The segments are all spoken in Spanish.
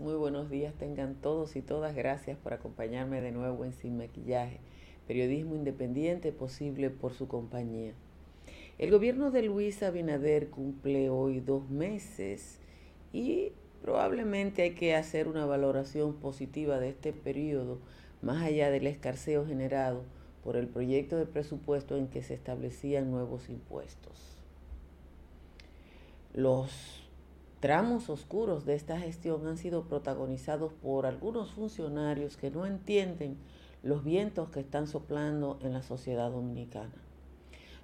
muy buenos días tengan todos y todas. Gracias por acompañarme de nuevo en Sin Maquillaje, periodismo independiente posible por su compañía. El gobierno de Luis Abinader cumple hoy dos meses y probablemente hay que hacer una valoración positiva de este periodo, más allá del escarceo generado por el proyecto de presupuesto en que se establecían nuevos impuestos. Los tramos oscuros de esta gestión han sido protagonizados por algunos funcionarios que no entienden los vientos que están soplando en la sociedad dominicana.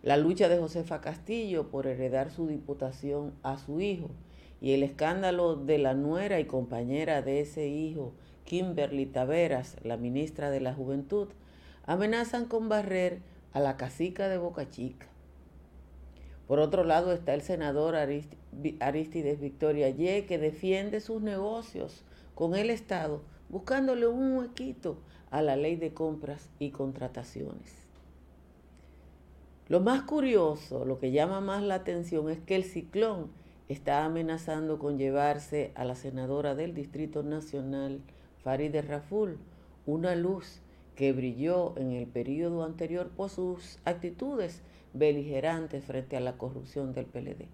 La lucha de Josefa Castillo por heredar su diputación a su hijo y el escándalo de la nuera y compañera de ese hijo, Kimberly Taveras, la ministra de la Juventud, amenazan con barrer a la cacica de Boca Chica. Por otro lado está el senador Aristides Victoria Ye, que defiende sus negocios con el Estado, buscándole un huequito a la ley de compras y contrataciones. Lo más curioso, lo que llama más la atención es que el ciclón está amenazando con llevarse a la senadora del Distrito Nacional, Farideh Raful, una luz que brilló en el periodo anterior por sus actitudes beligerantes frente a la corrupción del PLD.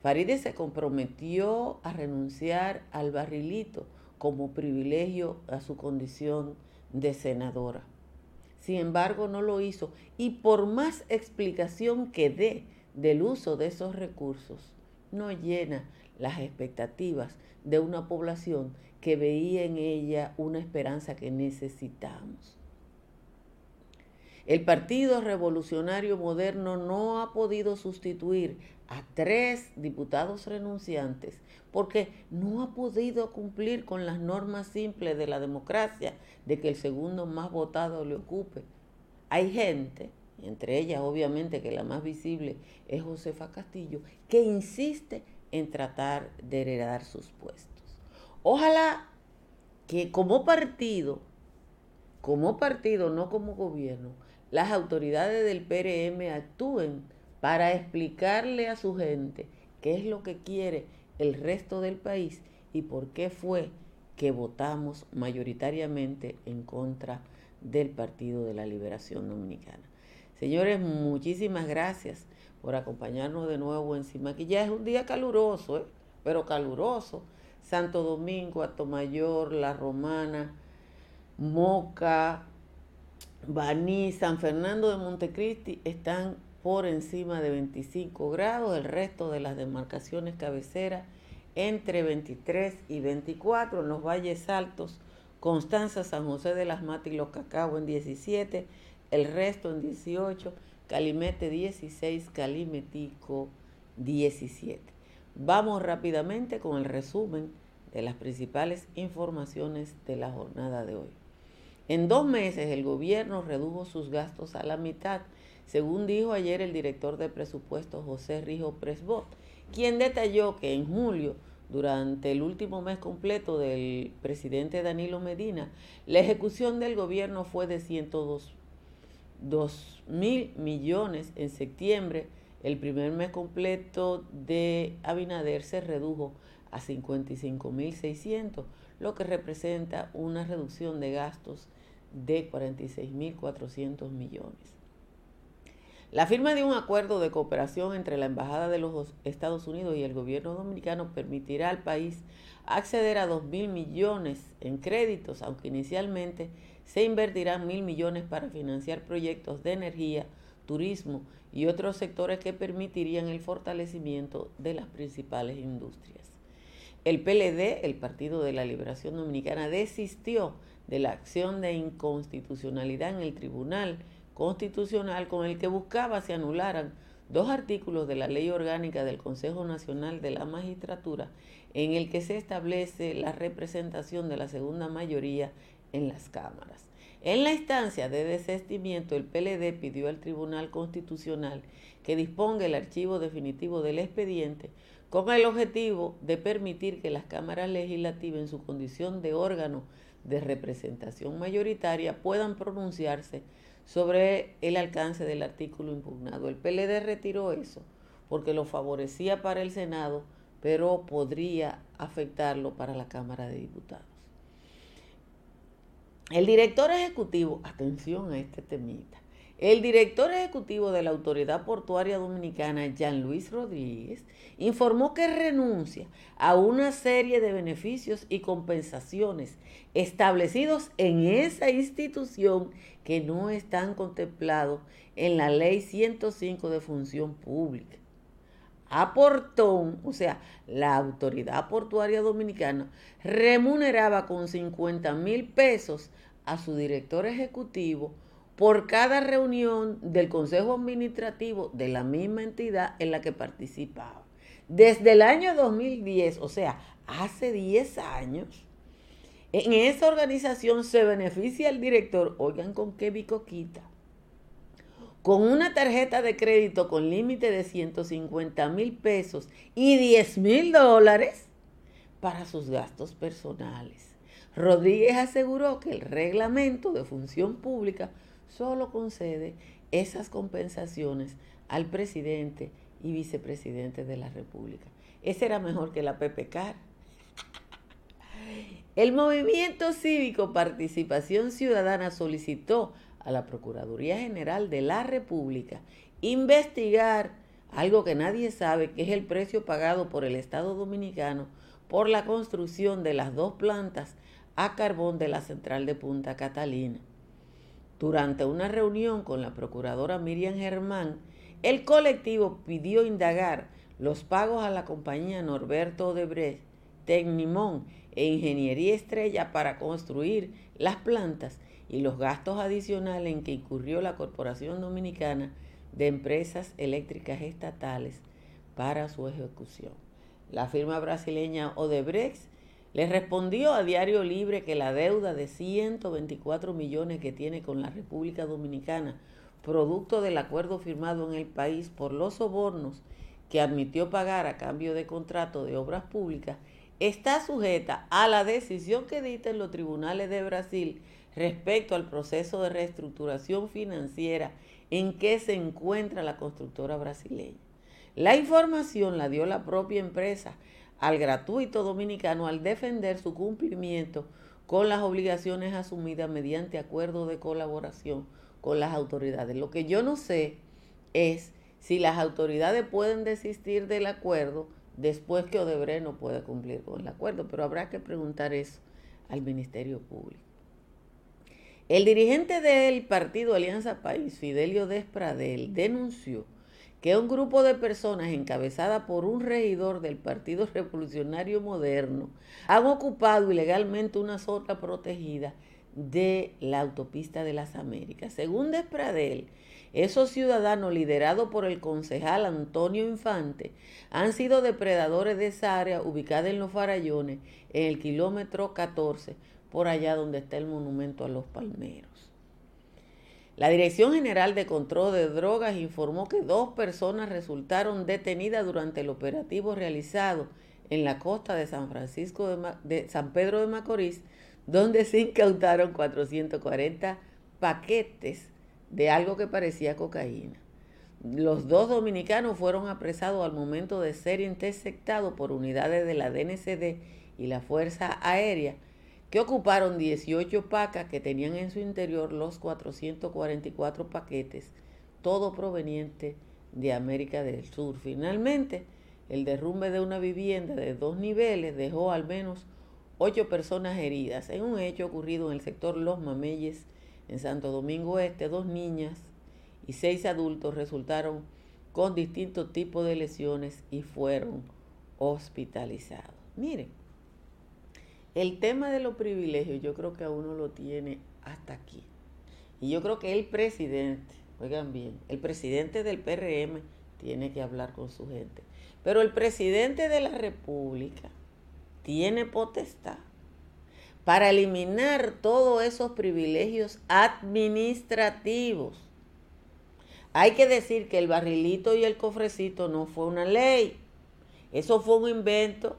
Farideh se comprometió a renunciar al barrilito como privilegio a su condición de senadora. Sin embargo, no lo hizo. Y por más explicación que dé del uso de esos recursos, no llena las expectativas de una población que veía en ella una esperanza que necesitamos. El Partido Revolucionario Moderno no ha podido sustituir a tres diputados renunciantes porque no ha podido cumplir con las normas simples de la democracia de que el segundo más votado le ocupe. Hay gente, entre ellas obviamente que la más visible es Josefa Castillo, que insiste en tratar de heredar sus puestos. Ojalá que como partido, como partido, no como gobierno, las autoridades del PRM actúen para explicarle a su gente qué es lo que quiere el resto del país y por qué fue que votamos mayoritariamente en contra del Partido de la Liberación Dominicana. Señores, muchísimas gracias por acompañarnos de nuevo en Ya es un día caluroso, ¿eh? pero caluroso. Santo Domingo, Atomayor, La Romana, Moca, Baní, San Fernando de Montecristi están por encima de 25 grados, el resto de las demarcaciones cabeceras entre 23 y 24, en los valles altos, Constanza, San José de las Matas y Los Cacao en 17, el resto en 18, Calimete 16, Calimetico 17. Vamos rápidamente con el resumen de las principales informaciones de la jornada de hoy. En dos meses el gobierno redujo sus gastos a la mitad, según dijo ayer el director de presupuesto José Rijo Presbot, quien detalló que en julio, durante el último mes completo del presidente Danilo Medina, la ejecución del gobierno fue de 102 mil millones. En septiembre, el primer mes completo de Abinader se redujo a 55 mil 600, lo que representa una reducción de gastos de 46.400 millones. La firma de un acuerdo de cooperación entre la Embajada de los Estados Unidos y el gobierno dominicano permitirá al país acceder a 2.000 millones en créditos, aunque inicialmente se invertirán mil millones para financiar proyectos de energía, turismo y otros sectores que permitirían el fortalecimiento de las principales industrias. El PLD, el Partido de la Liberación Dominicana, desistió de la acción de inconstitucionalidad en el Tribunal Constitucional con el que buscaba se anularan dos artículos de la Ley Orgánica del Consejo Nacional de la Magistratura en el que se establece la representación de la segunda mayoría en las cámaras. En la instancia de desestimiento, el PLD pidió al Tribunal Constitucional que disponga el archivo definitivo del expediente con el objetivo de permitir que las cámaras legislativas en su condición de órgano de representación mayoritaria puedan pronunciarse sobre el alcance del artículo impugnado. El PLD retiró eso porque lo favorecía para el Senado, pero podría afectarlo para la Cámara de Diputados. El director ejecutivo, atención a este temita, el director ejecutivo de la Autoridad Portuaria Dominicana, Jean Luis Rodríguez, informó que renuncia a una serie de beneficios y compensaciones establecidos en esa institución que no están contemplados en la Ley 105 de Función Pública. Aportón, o sea, la Autoridad Portuaria Dominicana, remuneraba con 50 mil pesos a su director ejecutivo por cada reunión del Consejo Administrativo de la misma entidad en la que participaba. Desde el año 2010, o sea, hace 10 años, en esa organización se beneficia el director, oigan con qué bicoquita, con una tarjeta de crédito con límite de 150 mil pesos y 10 mil dólares para sus gastos personales. Rodríguez aseguró que el reglamento de función pública solo concede esas compensaciones al presidente y vicepresidente de la República. Ese era mejor que la PPK. El movimiento cívico Participación Ciudadana solicitó a la Procuraduría General de la República investigar algo que nadie sabe, que es el precio pagado por el Estado Dominicano por la construcción de las dos plantas a carbón de la central de Punta Catalina. Durante una reunión con la procuradora Miriam Germán, el colectivo pidió indagar los pagos a la compañía Norberto Odebrecht, Tecnimón e Ingeniería Estrella para construir las plantas y los gastos adicionales en que incurrió la Corporación Dominicana de Empresas Eléctricas Estatales para su ejecución. La firma brasileña Odebrecht le respondió a Diario Libre que la deuda de 124 millones que tiene con la República Dominicana, producto del acuerdo firmado en el país por los sobornos que admitió pagar a cambio de contrato de obras públicas, está sujeta a la decisión que dicten los tribunales de Brasil respecto al proceso de reestructuración financiera en que se encuentra la constructora brasileña. La información la dio la propia empresa al gratuito dominicano al defender su cumplimiento con las obligaciones asumidas mediante acuerdo de colaboración con las autoridades. Lo que yo no sé es si las autoridades pueden desistir del acuerdo después que Odebrecht no puede cumplir con el acuerdo, pero habrá que preguntar eso al Ministerio Público. El dirigente del partido Alianza País, Fidelio Despradel, denunció que un grupo de personas encabezada por un regidor del Partido Revolucionario Moderno han ocupado ilegalmente una zona protegida de la autopista de las Américas. Según Despradel, esos ciudadanos liderados por el concejal Antonio Infante han sido depredadores de esa área ubicada en los Farallones, en el kilómetro 14, por allá donde está el monumento a los palmeros. La Dirección General de Control de Drogas informó que dos personas resultaron detenidas durante el operativo realizado en la costa de San Francisco de, San Pedro de Macorís, donde se incautaron 440 paquetes de algo que parecía cocaína. Los dos dominicanos fueron apresados al momento de ser interceptados por unidades de la DNCD y la Fuerza Aérea que ocuparon 18 pacas que tenían en su interior los 444 paquetes, todo proveniente de América del Sur. Finalmente, el derrumbe de una vivienda de dos niveles dejó al menos ocho personas heridas en un hecho ocurrido en el sector Los Mameyes, en Santo Domingo Este. Dos niñas y seis adultos resultaron con distintos tipos de lesiones y fueron hospitalizados. Miren, el tema de los privilegios yo creo que a uno lo tiene hasta aquí. Y yo creo que el presidente, oigan bien, el presidente del PRM tiene que hablar con su gente. Pero el presidente de la República tiene potestad para eliminar todos esos privilegios administrativos. Hay que decir que el barrilito y el cofrecito no fue una ley. Eso fue un invento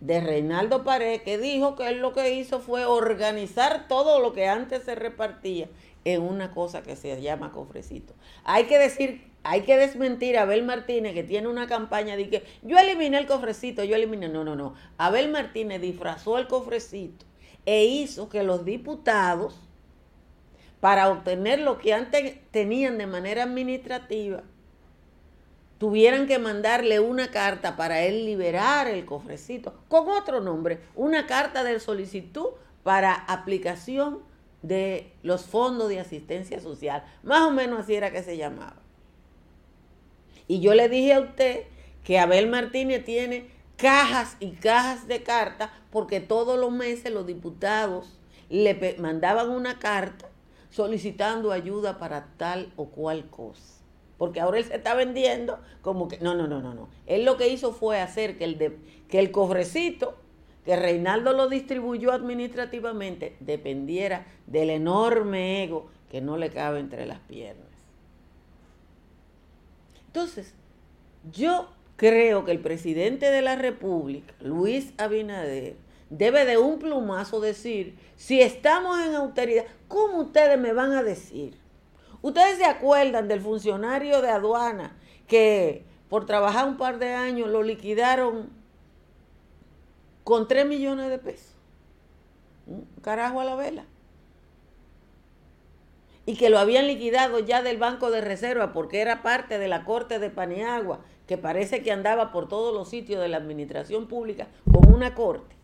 de Reinaldo Pared, que dijo que él lo que hizo fue organizar todo lo que antes se repartía en una cosa que se llama cofrecito. Hay que decir, hay que desmentir a Abel Martínez que tiene una campaña de que yo eliminé el cofrecito, yo eliminé. No, no, no. Abel Martínez disfrazó el cofrecito e hizo que los diputados, para obtener lo que antes tenían de manera administrativa, tuvieran que mandarle una carta para él liberar el cofrecito, con otro nombre, una carta de solicitud para aplicación de los fondos de asistencia social. Más o menos así era que se llamaba. Y yo le dije a usted que Abel Martínez tiene cajas y cajas de cartas porque todos los meses los diputados le mandaban una carta solicitando ayuda para tal o cual cosa porque ahora él se está vendiendo como que, no, no, no, no, no. Él lo que hizo fue hacer que el, de, que el cofrecito que Reinaldo lo distribuyó administrativamente dependiera del enorme ego que no le cabe entre las piernas. Entonces, yo creo que el presidente de la República, Luis Abinader, debe de un plumazo decir, si estamos en autoridad, ¿cómo ustedes me van a decir Ustedes se acuerdan del funcionario de aduana que por trabajar un par de años lo liquidaron con 3 millones de pesos. Un carajo a la vela. Y que lo habían liquidado ya del Banco de Reserva porque era parte de la Corte de Paniagua, que parece que andaba por todos los sitios de la administración pública con una corte.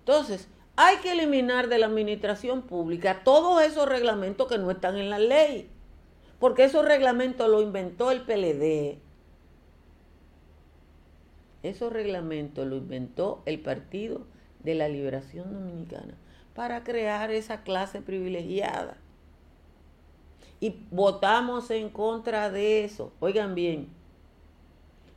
Entonces, hay que eliminar de la administración pública todos esos reglamentos que no están en la ley. Porque esos reglamentos lo inventó el PLD. Esos reglamentos lo inventó el Partido de la Liberación Dominicana para crear esa clase privilegiada. Y votamos en contra de eso. Oigan bien,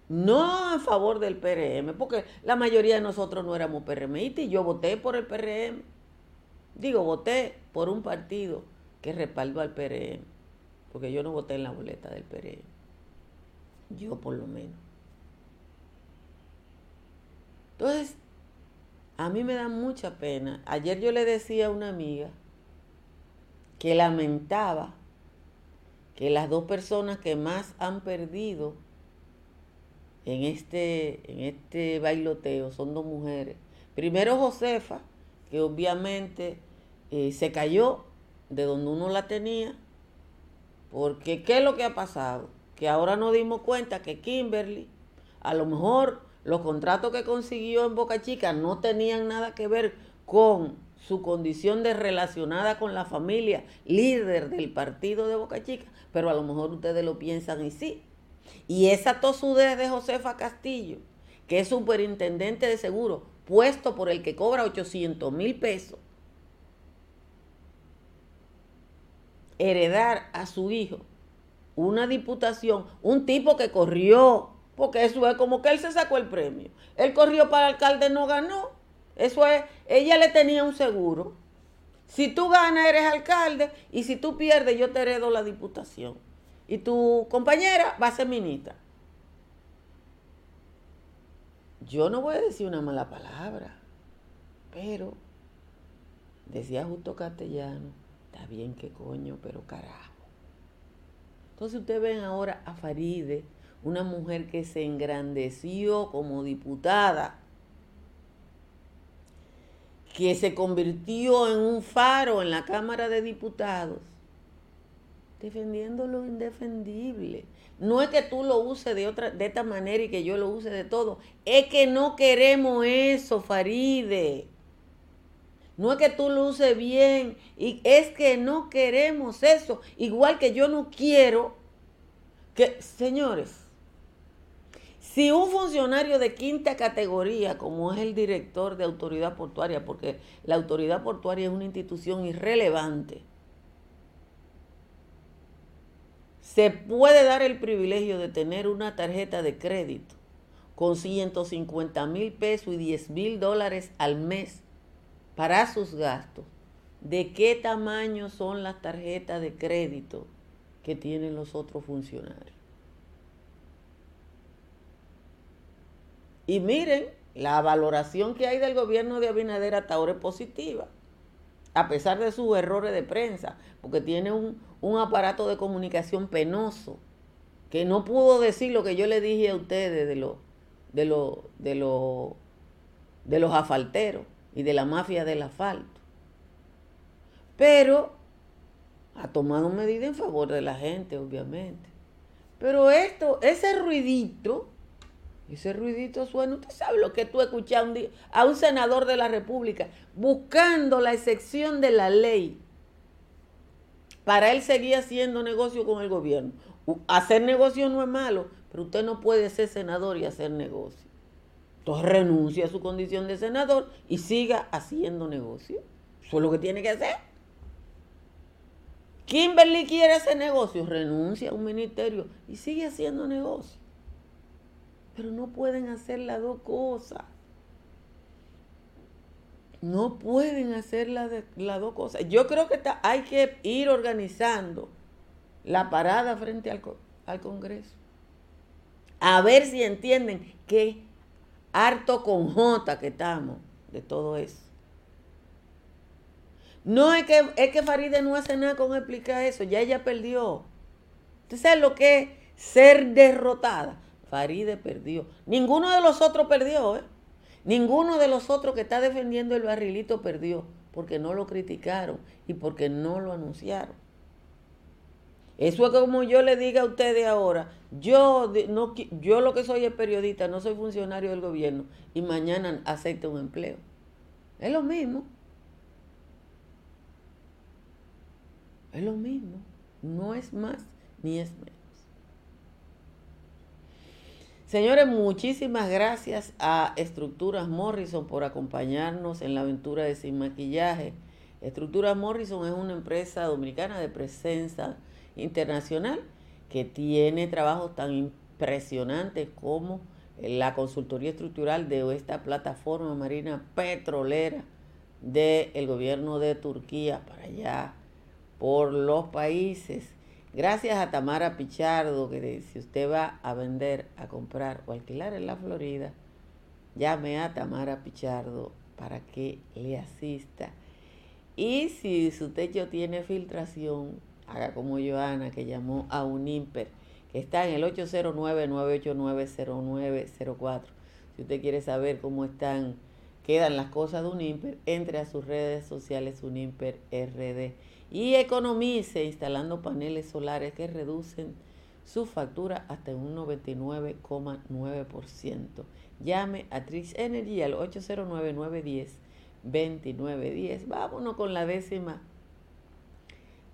no a favor del PRM, porque la mayoría de nosotros no éramos PRMistas y yo voté por el PRM. Digo, voté por un partido que respaldó al PRM, porque yo no voté en la boleta del PRM. Yo por lo menos. Entonces, a mí me da mucha pena. Ayer yo le decía a una amiga que lamentaba que las dos personas que más han perdido en este, en este bailoteo son dos mujeres. Primero Josefa, que obviamente eh, se cayó de donde uno la tenía, porque ¿qué es lo que ha pasado? Que ahora nos dimos cuenta que Kimberly, a lo mejor los contratos que consiguió en Boca Chica no tenían nada que ver con su condición de relacionada con la familia líder del partido de Boca Chica, pero a lo mejor ustedes lo piensan y sí. Y esa tosudez de Josefa Castillo, que es superintendente de seguro, puesto por el que cobra 800 mil pesos, heredar a su hijo una diputación, un tipo que corrió, porque eso es como que él se sacó el premio. Él corrió para alcalde, no ganó. Eso es, ella le tenía un seguro. Si tú ganas, eres alcalde, y si tú pierdes, yo te heredo la diputación y tu compañera va a ser ministra. Yo no voy a decir una mala palabra, pero decía justo castellano, está bien que coño, pero carajo. Entonces ustedes ven ahora a Faride, una mujer que se engrandeció como diputada, que se convirtió en un faro en la Cámara de Diputados defendiendo lo indefendible. No es que tú lo uses de otra, de esta manera y que yo lo use de todo. Es que no queremos eso, Faride. No es que tú lo uses bien, y es que no queremos eso. Igual que yo no quiero que, señores, si un funcionario de quinta categoría, como es el director de autoridad portuaria, porque la autoridad portuaria es una institución irrelevante, se puede dar el privilegio de tener una tarjeta de crédito con 150 mil pesos y 10 mil dólares al mes para sus gastos. ¿De qué tamaño son las tarjetas de crédito que tienen los otros funcionarios? Y miren, la valoración que hay del gobierno de Abinader hasta ahora es positiva, a pesar de sus errores de prensa, porque tiene un, un aparato de comunicación penoso, que no pudo decir lo que yo le dije a ustedes de, lo, de, lo, de, lo, de los asfalteros y de la mafia del asfalto. Pero ha tomado medidas en favor de la gente, obviamente. Pero esto, ese ruidito, ese ruidito suena, usted sabe lo que tú escuchas un día, a un senador de la República buscando la excepción de la ley para él seguir haciendo negocio con el gobierno. Hacer negocio no es malo, pero usted no puede ser senador y hacer negocio. Entonces renuncia a su condición de senador y siga haciendo negocio. Eso es lo que tiene que hacer. Kimberly quiere hacer negocio, renuncia a un ministerio y sigue haciendo negocio. Pero no pueden hacer las dos cosas. No pueden hacer las, dos cosas. Yo creo que hay que ir organizando la parada frente al, al Congreso. A ver si entienden qué harto con J que estamos de todo eso. No es que, es que Faride no hace nada con explicar eso, ya ella perdió. ¿Usted sabe lo que es ser derrotada? Faride perdió. Ninguno de los otros perdió, ¿eh? Ninguno de los otros que está defendiendo el barrilito perdió, porque no lo criticaron y porque no lo anunciaron. Eso es como yo le diga a ustedes ahora, yo, no, yo lo que soy es periodista, no soy funcionario del gobierno y mañana acepto un empleo. Es lo mismo. Es lo mismo, no es más ni es menos. Señores, muchísimas gracias a Estructuras Morrison por acompañarnos en la aventura de Sin Maquillaje. Estructuras Morrison es una empresa dominicana de presencia internacional que tiene trabajos tan impresionantes como la consultoría estructural de esta plataforma marina petrolera del gobierno de Turquía para allá por los países. Gracias a Tamara Pichardo, que si usted va a vender, a comprar o alquilar en la Florida, llame a Tamara Pichardo para que le asista. Y si su techo tiene filtración, haga como Joana, que llamó a un IMPER, que está en el 809-989-0904. Si usted quiere saber cómo están, quedan las cosas de un IMPER, entre a sus redes sociales Unimper RD y economice instalando paneles solares que reducen su factura hasta un 99,9%. Llame a Trix Energy al 809-910-2910. Vámonos con la décima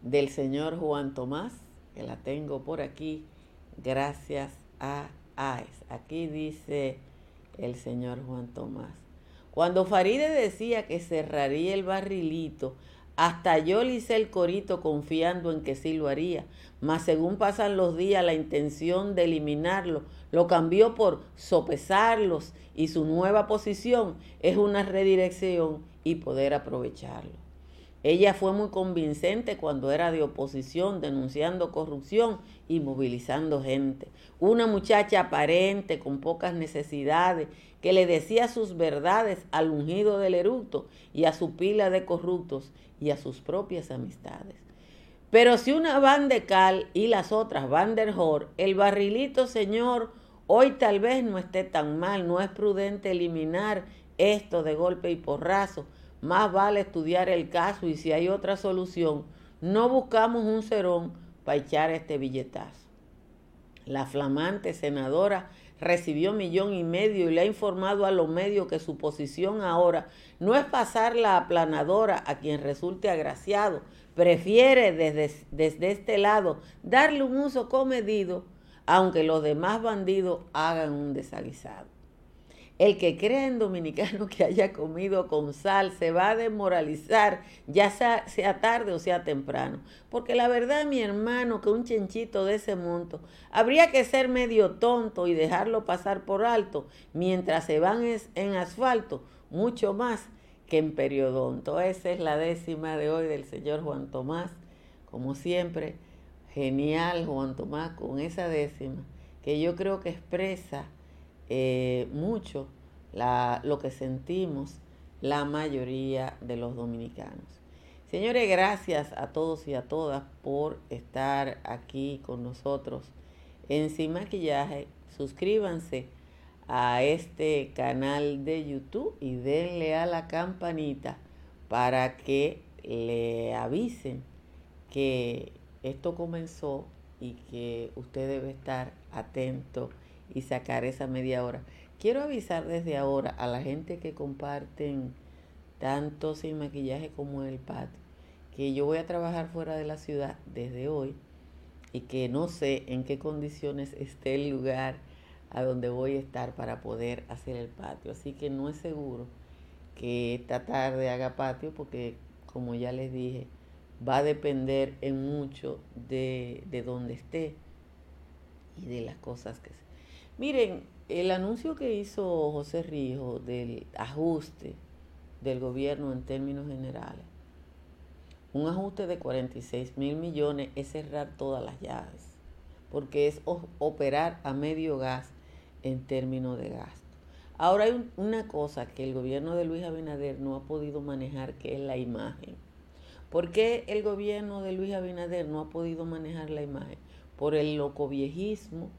del señor Juan Tomás, que la tengo por aquí, gracias a AES. Aquí dice el señor Juan Tomás. Cuando Faride decía que cerraría el barrilito, hasta yo le hice el corito confiando en que sí lo haría, mas según pasan los días la intención de eliminarlo lo cambió por sopesarlos y su nueva posición es una redirección y poder aprovecharlo. Ella fue muy convincente cuando era de oposición, denunciando corrupción y movilizando gente. Una muchacha aparente, con pocas necesidades, que le decía sus verdades al ungido del eructo y a su pila de corruptos y a sus propias amistades. Pero si una van de cal y las otras van de jor, el barrilito, señor, hoy tal vez no esté tan mal, no es prudente eliminar esto de golpe y porrazo, más vale estudiar el caso y si hay otra solución, no buscamos un cerón para echar este billetazo. La flamante senadora recibió millón y medio y le ha informado a los medios que su posición ahora no es pasar la aplanadora a quien resulte agraciado, prefiere desde, desde este lado darle un uso comedido, aunque los demás bandidos hagan un desaguisado. El que crea en dominicano que haya comido con sal se va a demoralizar, ya sea, sea, tarde o sea temprano. Porque la verdad, mi hermano, que un chenchito de ese monto habría que ser medio tonto y dejarlo pasar por alto mientras se van en asfalto, mucho más que en periodonto. Esa es la décima de hoy del señor Juan Tomás. Como siempre, genial Juan Tomás con esa décima que yo creo que expresa eh, mucho lo que sentimos la mayoría de los dominicanos. Señores, gracias a todos y a todas por estar aquí con nosotros en Sin Maquillaje. Suscríbanse a este canal de YouTube y denle a la campanita para que le avisen que esto comenzó y que usted debe estar atento y sacar esa media hora. Quiero avisar desde ahora a la gente que comparten tanto sin maquillaje como el patio que yo voy a trabajar fuera de la ciudad desde hoy y que no sé en qué condiciones esté el lugar a donde voy a estar para poder hacer el patio. Así que no es seguro que esta tarde haga patio porque, como ya les dije, va a depender en mucho de, de dónde esté y de las cosas que... Miren, el anuncio que hizo José Rijo del ajuste del gobierno en términos generales, un ajuste de 46 mil millones es cerrar todas las llaves, porque es operar a medio gas en términos de gasto. Ahora hay una cosa que el gobierno de Luis Abinader no ha podido manejar, que es la imagen. ¿Por qué el gobierno de Luis Abinader no ha podido manejar la imagen? Por el loco viejismo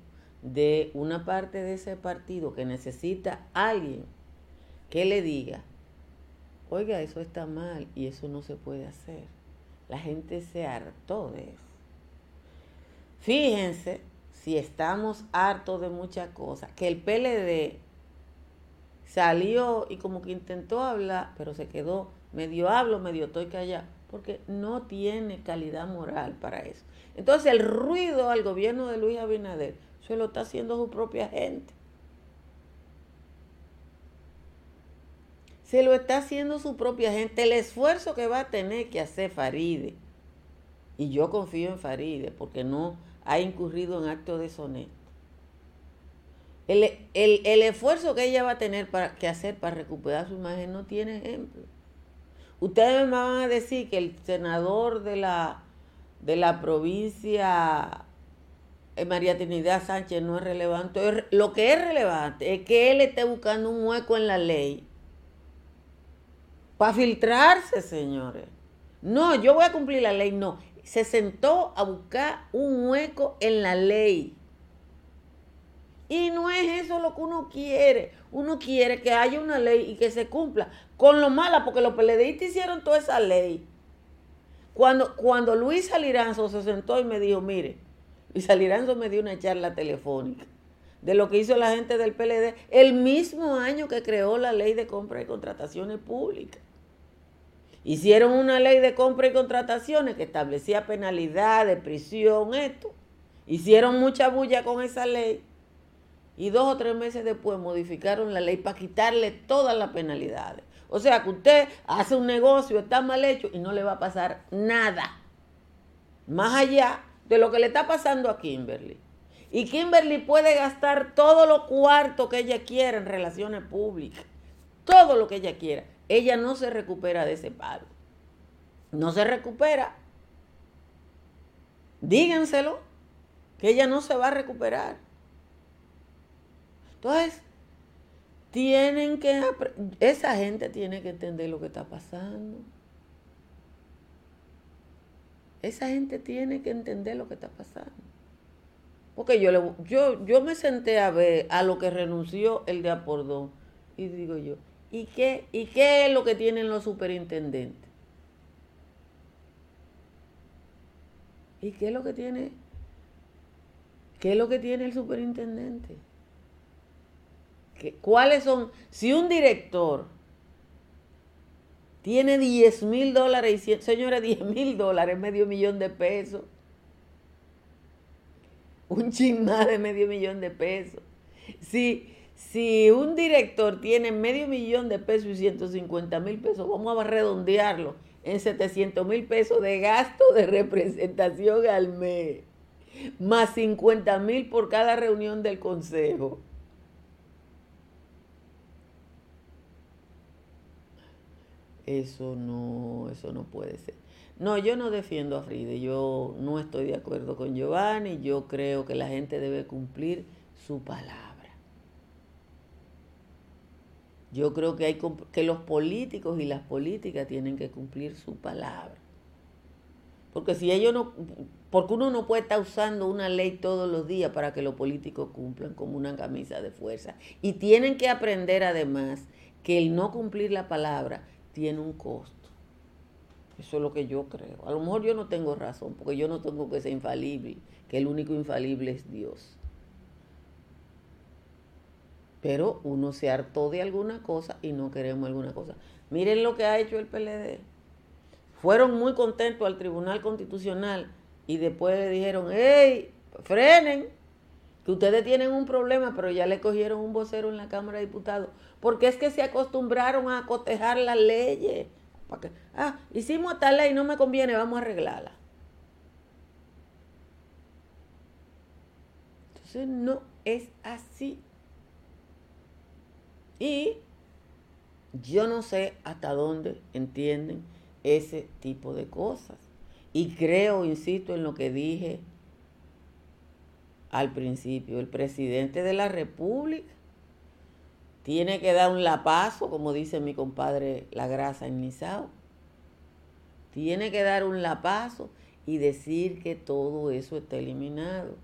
de una parte de ese partido que necesita alguien que le diga, oiga, eso está mal y eso no se puede hacer. La gente se hartó de eso. Fíjense si estamos hartos de muchas cosas, que el PLD salió y como que intentó hablar, pero se quedó medio hablo, medio estoy callado, porque no tiene calidad moral para eso. Entonces el ruido al gobierno de Luis Abinader se lo está haciendo su propia gente. Se lo está haciendo su propia gente. El esfuerzo que va a tener que hacer Faride, y yo confío en Faride porque no ha incurrido en actos deshonestos. El, el, esfuerzo que ella va a tener para, que hacer para recuperar su imagen no tiene ejemplo. Ustedes me van a decir que el senador de la, de la provincia eh, María Trinidad Sánchez no es relevante. Lo que es relevante es que él esté buscando un hueco en la ley para filtrarse, señores. No, yo voy a cumplir la ley, no se sentó a buscar un hueco en la ley. Y no es eso lo que uno quiere. Uno quiere que haya una ley y que se cumpla. Con lo mala, porque los PLDistas hicieron toda esa ley. Cuando, cuando Luis Aliranzo se sentó y me dijo, mire, Luis Aliranzo me dio una charla telefónica de lo que hizo la gente del PLD el mismo año que creó la ley de compra y contrataciones públicas. Hicieron una ley de compra y contrataciones que establecía penalidad de prisión, esto. Hicieron mucha bulla con esa ley. Y dos o tres meses después modificaron la ley para quitarle todas las penalidades. O sea que usted hace un negocio, está mal hecho y no le va a pasar nada. Más allá de lo que le está pasando a Kimberly. Y Kimberly puede gastar todo lo cuarto que ella quiera en relaciones públicas. Todo lo que ella quiera ella no se recupera de ese paro. No se recupera. Díganselo, que ella no se va a recuperar. Entonces, tienen que, esa gente tiene que entender lo que está pasando. Esa gente tiene que entender lo que está pasando. Porque yo, le, yo, yo me senté a ver a lo que renunció el de Apordón y digo yo, ¿Y qué, ¿Y qué es lo que tienen los superintendentes? ¿Y qué es lo que tiene? ¿Qué es lo que tiene el superintendente? ¿Cuáles son? Si un director tiene 10 mil dólares, y señores, 10 mil dólares, medio millón de pesos. Un chin de medio millón de pesos. Si, si un director tiene medio millón de pesos y 150 mil pesos, vamos a redondearlo en 700 mil pesos de gasto de representación al mes, más 50 mil por cada reunión del consejo. Eso no, eso no puede ser. No, yo no defiendo a Fride, yo no estoy de acuerdo con Giovanni, yo creo que la gente debe cumplir su palabra. Yo creo que hay que los políticos y las políticas tienen que cumplir su palabra. Porque si ellos no, porque uno no puede estar usando una ley todos los días para que los políticos cumplan como una camisa de fuerza. Y tienen que aprender además que el no cumplir la palabra tiene un costo. Eso es lo que yo creo. A lo mejor yo no tengo razón, porque yo no tengo que ser infalible, que el único infalible es Dios. Pero uno se hartó de alguna cosa y no queremos alguna cosa. Miren lo que ha hecho el PLD. Fueron muy contentos al Tribunal Constitucional y después le dijeron, hey, frenen, que ustedes tienen un problema, pero ya le cogieron un vocero en la Cámara de Diputados, porque es que se acostumbraron a cotejar las leyes. ah, hicimos esta ley, no me conviene, vamos a arreglarla. Entonces no es así. Y yo no sé hasta dónde entienden ese tipo de cosas. Y creo, insisto en lo que dije al principio, el presidente de la República tiene que dar un lapazo, como dice mi compadre La Grasa en Nizao. Tiene que dar un lapazo y decir que todo eso está eliminado.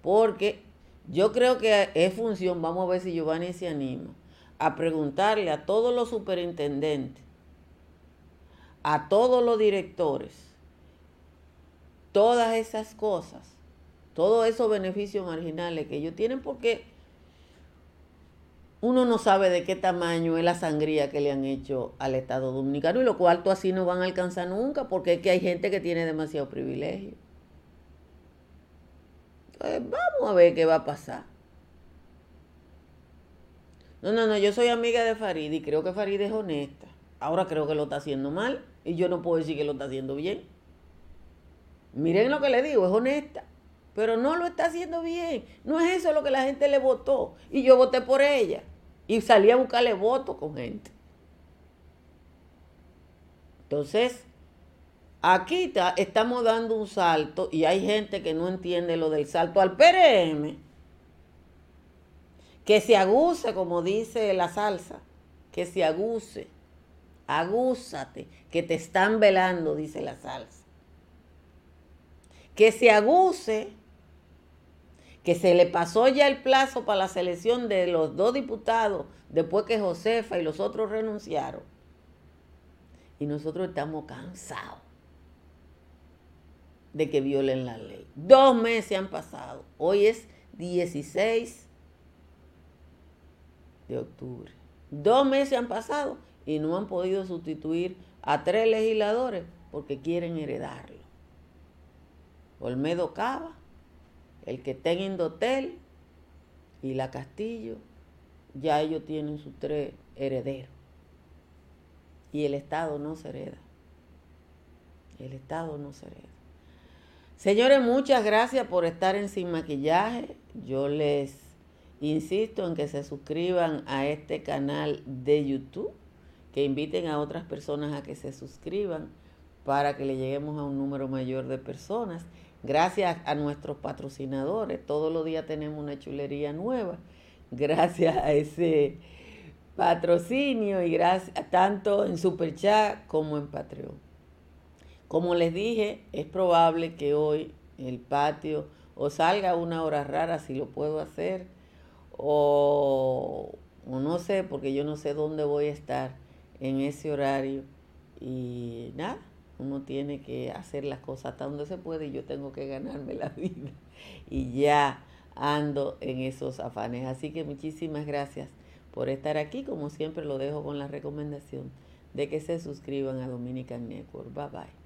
Porque yo creo que es función, vamos a ver si Giovanni se anima, a preguntarle a todos los superintendentes, a todos los directores, todas esas cosas, todos esos beneficios marginales que ellos tienen, porque uno no sabe de qué tamaño es la sangría que le han hecho al Estado Dominicano y lo cuartos así no van a alcanzar nunca porque es que hay gente que tiene demasiado privilegio. Entonces, vamos a ver qué va a pasar. No, no, no, yo soy amiga de Farid y creo que Farid es honesta. Ahora creo que lo está haciendo mal y yo no puedo decir que lo está haciendo bien. Miren lo que le digo, es honesta, pero no lo está haciendo bien. No es eso lo que la gente le votó y yo voté por ella y salí a buscarle votos con gente. Entonces, aquí estamos dando un salto y hay gente que no entiende lo del salto al PRM que se aguse, como dice la salsa, que se aguse, agúzate, que te están velando, dice la salsa. Que se aguse, que se le pasó ya el plazo para la selección de los dos diputados después que Josefa y los otros renunciaron. Y nosotros estamos cansados de que violen la ley. Dos meses han pasado. Hoy es 16 de octubre. Dos meses han pasado y no han podido sustituir a tres legisladores porque quieren heredarlo. Olmedo Cava, el que está en Indotel y la Castillo, ya ellos tienen sus tres herederos. Y el Estado no se hereda. El Estado no se hereda. Señores, muchas gracias por estar en Sin Maquillaje. Yo les Insisto en que se suscriban a este canal de YouTube, que inviten a otras personas a que se suscriban para que le lleguemos a un número mayor de personas. Gracias a nuestros patrocinadores, todos los días tenemos una chulería nueva. Gracias a ese patrocinio y gracias tanto en Super Chat como en Patreon. Como les dije, es probable que hoy el patio o salga una hora rara si lo puedo hacer o, no sé, porque yo no sé dónde voy a estar en ese horario. Y nada, uno tiene que hacer las cosas hasta donde se puede y yo tengo que ganarme la vida. Y ya ando en esos afanes. Así que muchísimas gracias por estar aquí. Como siempre lo dejo con la recomendación de que se suscriban a Dominican Network. Bye bye.